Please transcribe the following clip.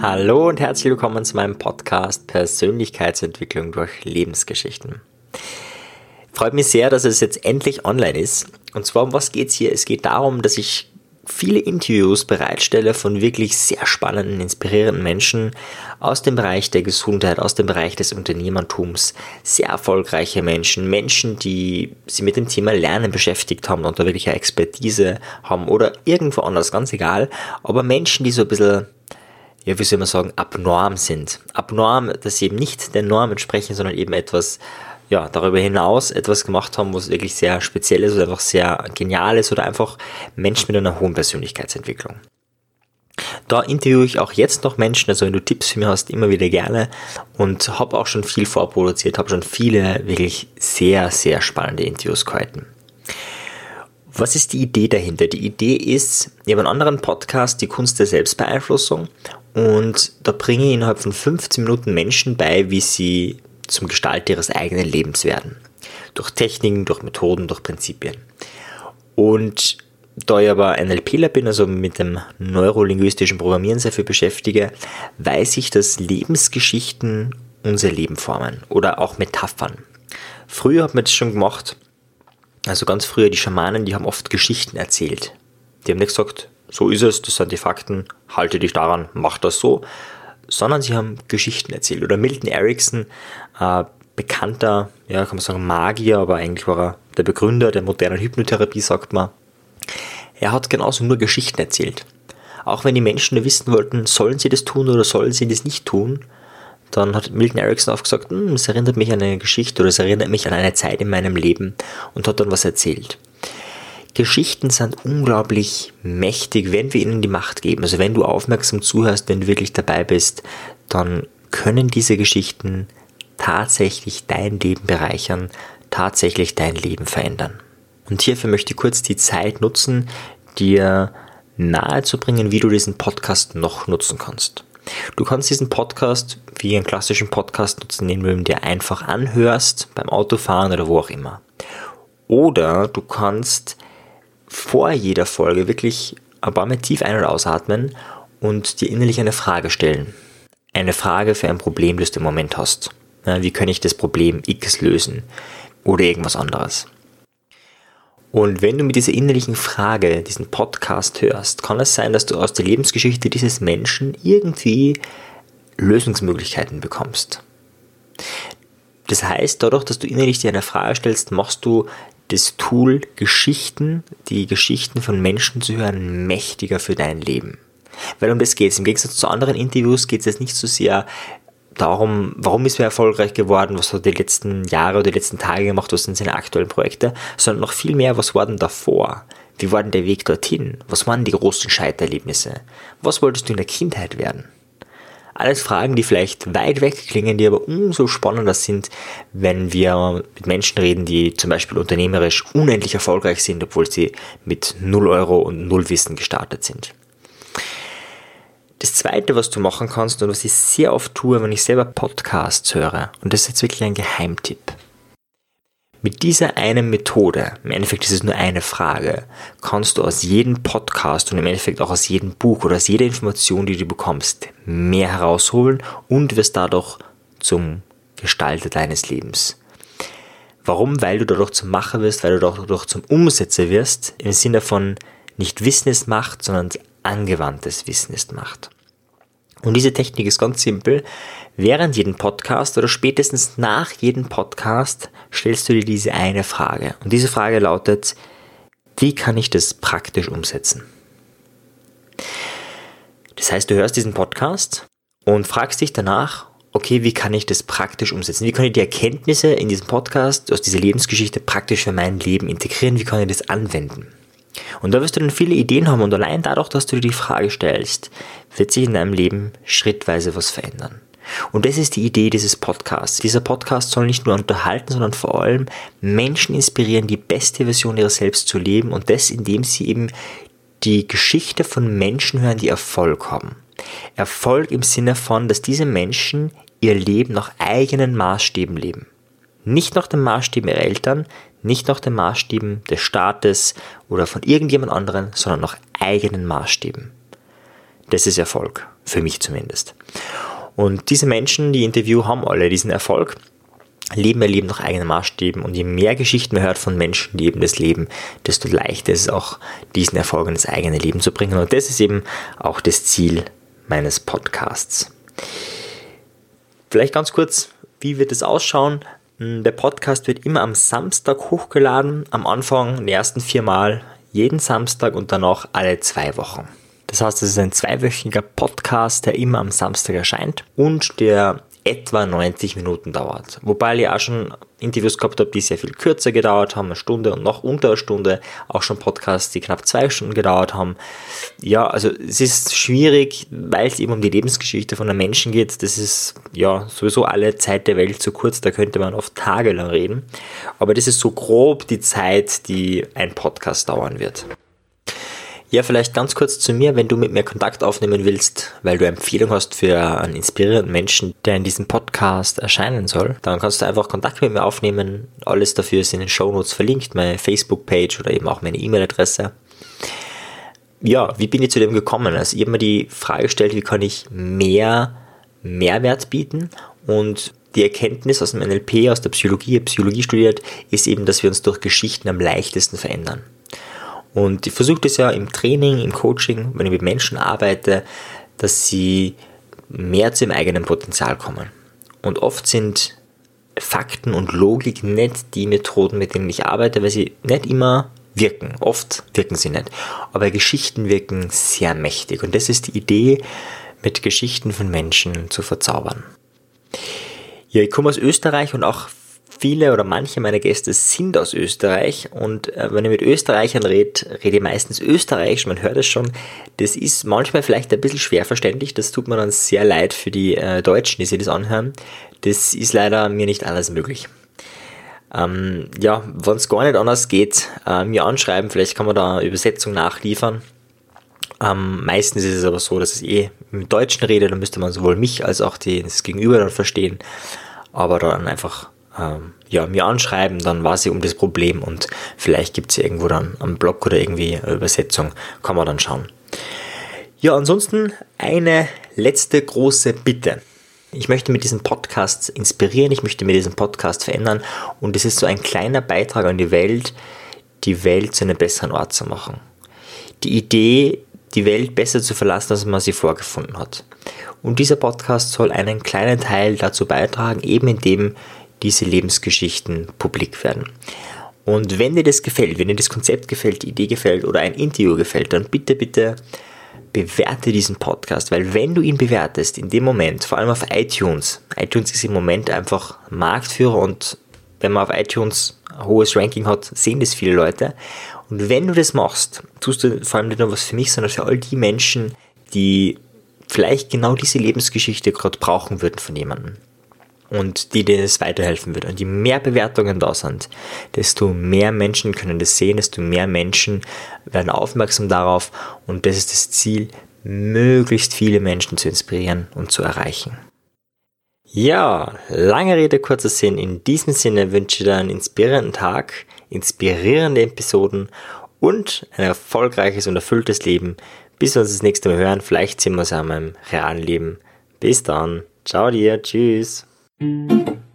Hallo und herzlich willkommen zu meinem Podcast Persönlichkeitsentwicklung durch Lebensgeschichten. Freut mich sehr, dass es jetzt endlich online ist. Und zwar um was geht's hier? Es geht darum, dass ich viele Interviews bereitstelle von wirklich sehr spannenden, inspirierenden Menschen aus dem Bereich der Gesundheit, aus dem Bereich des Unternehmertums. Sehr erfolgreiche Menschen, Menschen, die sich mit dem Thema Lernen beschäftigt haben und da wirklich eine Expertise haben oder irgendwo anders, ganz egal. Aber Menschen, die so ein bisschen ja, wie soll man sagen, abnorm sind. Abnorm, dass sie eben nicht der Norm entsprechen, sondern eben etwas, ja, darüber hinaus etwas gemacht haben, was wirklich sehr speziell ist oder einfach sehr genial ist oder einfach Menschen mit einer hohen Persönlichkeitsentwicklung. Da interviewe ich auch jetzt noch Menschen, also wenn du Tipps für mich hast, immer wieder gerne und habe auch schon viel vorproduziert, habe schon viele wirklich sehr, sehr spannende Interviews gehalten. Was ist die Idee dahinter? Die Idee ist, ich habe einen anderen Podcast, die Kunst der Selbstbeeinflussung und da bringe ich innerhalb von 15 Minuten Menschen bei, wie sie zum Gestalter ihres eigenen Lebens werden. Durch Techniken, durch Methoden, durch Prinzipien. Und da ich aber NLPler bin, also mit dem neurolinguistischen Programmieren sehr viel beschäftige, weiß ich, dass Lebensgeschichten unser Leben formen oder auch Metaphern. Früher hat man das schon gemacht, also ganz früher die Schamanen, die haben oft Geschichten erzählt. Die haben nicht gesagt, so ist es, das sind die Fakten, halte dich daran, mach das so, sondern sie haben Geschichten erzählt. Oder Milton Erickson, äh, bekannter, ja, kann man sagen, Magier, aber eigentlich war er der Begründer der modernen Hypnotherapie, sagt man. Er hat genauso nur Geschichten erzählt. Auch wenn die Menschen nur wissen wollten, sollen sie das tun oder sollen sie das nicht tun, dann hat Milton Erickson auch gesagt, hm, es erinnert mich an eine Geschichte oder es erinnert mich an eine Zeit in meinem Leben und hat dann was erzählt. Geschichten sind unglaublich mächtig, wenn wir ihnen die Macht geben. Also wenn du aufmerksam zuhörst, wenn du wirklich dabei bist, dann können diese Geschichten tatsächlich dein Leben bereichern, tatsächlich dein Leben verändern. Und hierfür möchte ich kurz die Zeit nutzen, dir nahezubringen, wie du diesen Podcast noch nutzen kannst. Du kannst diesen Podcast wie einen klassischen Podcast nutzen, den du dir einfach anhörst, beim Autofahren oder wo auch immer. Oder du kannst vor jeder Folge wirklich ein paar Mal tief ein- und ausatmen und dir innerlich eine Frage stellen. Eine Frage für ein Problem, das du im Moment hast. Wie kann ich das Problem X lösen? Oder irgendwas anderes. Und wenn du mit dieser innerlichen Frage diesen Podcast hörst, kann es sein, dass du aus der Lebensgeschichte dieses Menschen irgendwie Lösungsmöglichkeiten bekommst. Das heißt, dadurch, dass du innerlich dir eine Frage stellst, machst du das Tool Geschichten, die Geschichten von Menschen zu hören, mächtiger für dein Leben. Weil um das geht es. Im Gegensatz zu anderen Interviews geht es jetzt nicht so sehr darum, warum ist er erfolgreich geworden, was hat er die letzten Jahre oder die letzten Tage gemacht, was sind seine aktuellen Projekte, sondern noch viel mehr, was war denn davor? Wie war denn der Weg dorthin? Was waren die großen Scheiterlebnisse? Was wolltest du in der Kindheit werden? Alles Fragen, die vielleicht weit weg klingen, die aber umso spannender sind, wenn wir mit Menschen reden, die zum Beispiel unternehmerisch unendlich erfolgreich sind, obwohl sie mit 0 Euro und 0 Wissen gestartet sind. Das zweite, was du machen kannst und was ich sehr oft tue, wenn ich selber Podcasts höre, und das ist jetzt wirklich ein Geheimtipp. Mit dieser einen Methode, im Endeffekt ist es nur eine Frage, kannst du aus jedem Podcast und im Endeffekt auch aus jedem Buch oder aus jeder Information, die du bekommst, mehr herausholen und wirst dadurch zum Gestalter deines Lebens. Warum? Weil du dadurch zum Macher wirst, weil du dadurch zum Umsetzer wirst, im Sinne von nicht Wissen ist Macht, sondern angewandtes Wissen ist Macht. Und diese Technik ist ganz simpel. Während jedem Podcast oder spätestens nach jedem Podcast stellst du dir diese eine Frage. Und diese Frage lautet, wie kann ich das praktisch umsetzen? Das heißt, du hörst diesen Podcast und fragst dich danach, okay, wie kann ich das praktisch umsetzen? Wie kann ich die Erkenntnisse in diesem Podcast, aus dieser Lebensgeschichte praktisch für mein Leben integrieren? Wie kann ich das anwenden? Und da wirst du dann viele Ideen haben und allein dadurch, dass du dir die Frage stellst, wird sich in deinem Leben schrittweise was verändern. Und das ist die Idee dieses Podcasts. Dieser Podcast soll nicht nur unterhalten, sondern vor allem Menschen inspirieren, die beste Version ihrer selbst zu leben und das, indem sie eben die Geschichte von Menschen hören, die Erfolg haben. Erfolg im Sinne von, dass diese Menschen ihr Leben nach eigenen Maßstäben leben. Nicht nach den Maßstäben ihrer Eltern, nicht nach den Maßstäben des Staates oder von irgendjemand anderen, sondern nach eigenen Maßstäben. Das ist Erfolg, für mich zumindest. Und diese Menschen, die Interview, haben alle diesen Erfolg, leben ihr Leben nach eigenen Maßstäben und je mehr Geschichten man hört von Menschen, die eben das Leben, desto leichter ist es auch, diesen Erfolg in das eigene Leben zu bringen. Und das ist eben auch das Ziel meines Podcasts. Vielleicht ganz kurz, wie wird es ausschauen? Hm, der Podcast wird immer am Samstag hochgeladen, am Anfang die ersten vier Mal jeden Samstag und danach alle zwei Wochen. Das heißt, es ist ein zweiwöchiger Podcast, der immer am Samstag erscheint und der etwa 90 Minuten dauert. Wobei ich auch schon Interviews gehabt habe, die sehr viel kürzer gedauert haben, eine Stunde und noch unter einer Stunde. Auch schon Podcasts, die knapp zwei Stunden gedauert haben. Ja, also es ist schwierig, weil es eben um die Lebensgeschichte von einem Menschen geht. Das ist ja sowieso alle Zeit der Welt zu kurz, da könnte man oft tagelang reden. Aber das ist so grob die Zeit, die ein Podcast dauern wird. Ja, vielleicht ganz kurz zu mir, wenn du mit mir Kontakt aufnehmen willst, weil du Empfehlung hast für einen inspirierenden Menschen, der in diesem Podcast erscheinen soll, dann kannst du einfach Kontakt mit mir aufnehmen. Alles dafür ist in den Show Notes verlinkt, meine Facebook-Page oder eben auch meine E-Mail-Adresse. Ja, wie bin ich zu dem gekommen? Also ich habe mir die Frage gestellt, wie kann ich mehr Mehrwert bieten und die Erkenntnis aus dem NLP, aus der Psychologie, Psychologie studiert, ist eben, dass wir uns durch Geschichten am leichtesten verändern. Und ich versuche das ja im Training, im Coaching, wenn ich mit Menschen arbeite, dass sie mehr zu ihrem eigenen Potenzial kommen. Und oft sind Fakten und Logik nicht die Methoden, mit denen ich arbeite, weil sie nicht immer wirken. Oft wirken sie nicht. Aber Geschichten wirken sehr mächtig. Und das ist die Idee, mit Geschichten von Menschen zu verzaubern. Ja, ich komme aus Österreich und auch viele oder manche meiner Gäste sind aus Österreich und äh, wenn ich mit Österreichern rede, rede ich meistens Österreichisch, man hört es schon. Das ist manchmal vielleicht ein bisschen schwer verständlich, das tut mir dann sehr leid für die äh, Deutschen, die sich das anhören. Das ist leider mir nicht alles möglich. Ähm, ja, wenn es gar nicht anders geht, äh, mir anschreiben, vielleicht kann man da Übersetzung nachliefern. Ähm, meistens ist es aber so, dass ich eh mit Deutschen rede, dann müsste man sowohl mich als auch das Gegenüber dann verstehen. Aber dann einfach ähm, ja, mir anschreiben, dann weiß ich um das Problem und vielleicht gibt es irgendwo dann am Blog oder irgendwie eine Übersetzung, kann man dann schauen. Ja, ansonsten eine letzte große Bitte. Ich möchte mit diesem Podcast inspirieren, ich möchte mit diesem Podcast verändern und es ist so ein kleiner Beitrag an die Welt, die Welt zu einem besseren Ort zu machen. Die Idee, die Welt besser zu verlassen, als man sie vorgefunden hat. Und dieser Podcast soll einen kleinen Teil dazu beitragen, eben indem diese Lebensgeschichten publik werden. Und wenn dir das gefällt, wenn dir das Konzept gefällt, die Idee gefällt oder ein Interview gefällt, dann bitte, bitte bewerte diesen Podcast, weil wenn du ihn bewertest, in dem Moment, vor allem auf iTunes, iTunes ist im Moment einfach Marktführer und wenn man auf iTunes ein hohes Ranking hat, sehen das viele Leute. Und wenn du das machst, tust du vor allem nicht nur was für mich, sondern für all die Menschen, die vielleicht genau diese Lebensgeschichte gerade brauchen würden von jemandem und die denen es weiterhelfen wird. Und je mehr Bewertungen da sind, desto mehr Menschen können das sehen, desto mehr Menschen werden aufmerksam darauf und das ist das Ziel, möglichst viele Menschen zu inspirieren und zu erreichen. Ja, lange Rede, kurzer Sinn. In diesem Sinne wünsche ich dir einen inspirierenden Tag, inspirierende Episoden und ein erfolgreiches und erfülltes Leben. Bis wir uns das nächste Mal hören. Vielleicht sehen wir uns ja in meinem realen Leben. Bis dann. Ciao dir. Tschüss. Thank you.